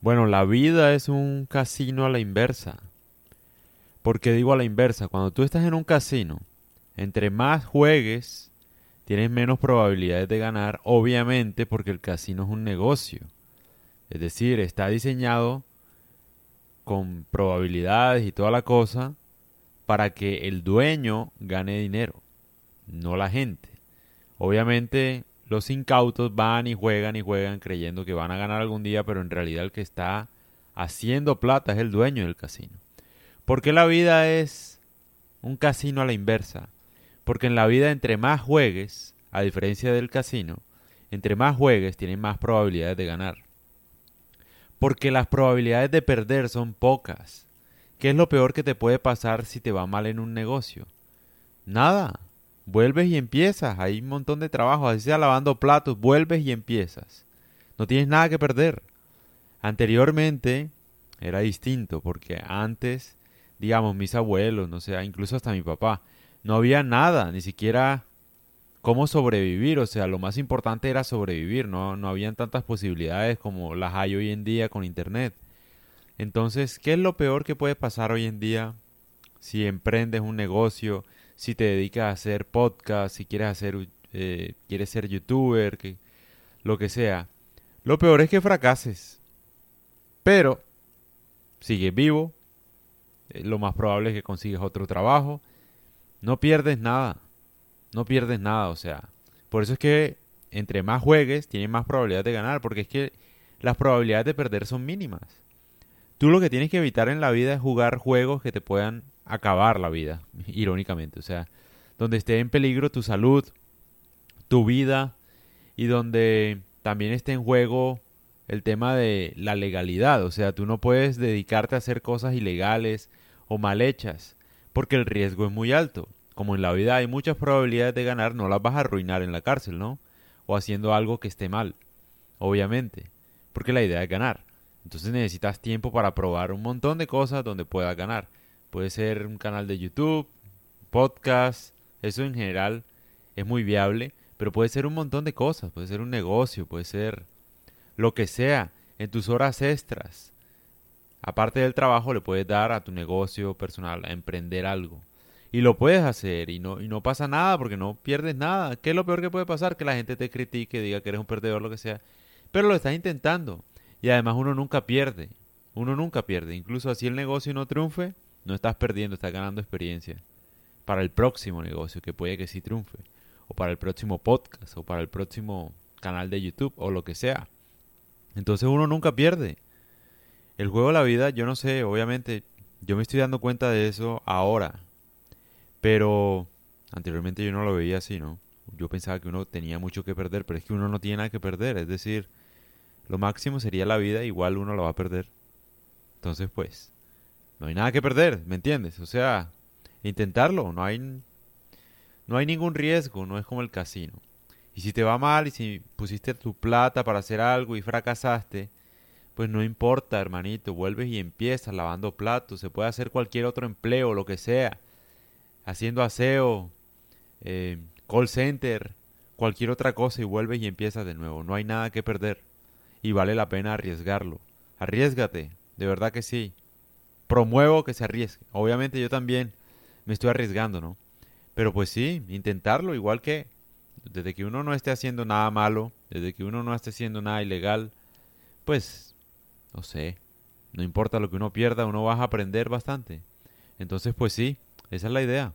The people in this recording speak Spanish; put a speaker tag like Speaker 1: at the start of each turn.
Speaker 1: Bueno, la vida es un casino a la inversa. ¿Por qué digo a la inversa? Cuando tú estás en un casino, entre más juegues, tienes menos probabilidades de ganar, obviamente porque el casino es un negocio. Es decir, está diseñado con probabilidades y toda la cosa para que el dueño gane dinero, no la gente. Obviamente los incautos van y juegan y juegan creyendo que van a ganar algún día, pero en realidad el que está haciendo plata es el dueño del casino. Porque la vida es un casino a la inversa. Porque en la vida entre más juegues, a diferencia del casino, entre más juegues tienes más probabilidades de ganar. Porque las probabilidades de perder son pocas. ¿Qué es lo peor que te puede pasar si te va mal en un negocio? Nada. Vuelves y empiezas. Hay un montón de trabajo. Así sea lavando platos, vuelves y empiezas. No tienes nada que perder. Anteriormente era distinto porque antes, digamos, mis abuelos, no sé, incluso hasta mi papá, no había nada, ni siquiera cómo sobrevivir. O sea, lo más importante era sobrevivir. No, no habían tantas posibilidades como las hay hoy en día con Internet. Entonces, ¿qué es lo peor que puede pasar hoy en día si emprendes un negocio? Si te dedicas a hacer podcast, si quieres hacer, eh, quieres ser youtuber, que, lo que sea. Lo peor es que fracases. Pero sigues vivo. Eh, lo más probable es que consigues otro trabajo. No pierdes nada. No pierdes nada, o sea. Por eso es que entre más juegues, tienes más probabilidad de ganar. Porque es que las probabilidades de perder son mínimas. Tú lo que tienes que evitar en la vida es jugar juegos que te puedan acabar la vida, irónicamente. O sea, donde esté en peligro tu salud, tu vida y donde también esté en juego el tema de la legalidad. O sea, tú no puedes dedicarte a hacer cosas ilegales o mal hechas porque el riesgo es muy alto. Como en la vida hay muchas probabilidades de ganar, no las vas a arruinar en la cárcel, ¿no? O haciendo algo que esté mal, obviamente, porque la idea es ganar. Entonces necesitas tiempo para probar un montón de cosas donde puedas ganar. Puede ser un canal de YouTube, podcast, eso en general es muy viable, pero puede ser un montón de cosas, puede ser un negocio, puede ser lo que sea, en tus horas extras. Aparte del trabajo le puedes dar a tu negocio personal, a emprender algo. Y lo puedes hacer y no, y no pasa nada porque no pierdes nada. ¿Qué es lo peor que puede pasar? Que la gente te critique, diga que eres un perdedor, lo que sea. Pero lo estás intentando. Y además uno nunca pierde. Uno nunca pierde. Incluso así el negocio no triunfe, no estás perdiendo, estás ganando experiencia para el próximo negocio que puede que sí triunfe, o para el próximo podcast, o para el próximo canal de YouTube, o lo que sea. Entonces uno nunca pierde. El juego de la vida, yo no sé, obviamente, yo me estoy dando cuenta de eso ahora, pero anteriormente yo no lo veía así, ¿no? Yo pensaba que uno tenía mucho que perder, pero es que uno no tiene nada que perder, es decir, lo máximo sería la vida, igual uno lo va a perder. Entonces, pues, no hay nada que perder, ¿me entiendes? O sea, intentarlo, no hay no hay ningún riesgo, no es como el casino. Y si te va mal y si pusiste tu plata para hacer algo y fracasaste, pues no importa, hermanito, vuelves y empiezas lavando platos, se puede hacer cualquier otro empleo, lo que sea, haciendo aseo, eh, call center, cualquier otra cosa y vuelves y empiezas de nuevo. No hay nada que perder y vale la pena arriesgarlo. Arriesgate, de verdad que sí promuevo que se arriesgue. Obviamente yo también me estoy arriesgando, ¿no? Pero pues sí, intentarlo, igual que desde que uno no esté haciendo nada malo, desde que uno no esté haciendo nada ilegal, pues, no sé, no importa lo que uno pierda, uno va a aprender bastante. Entonces, pues sí, esa es la idea.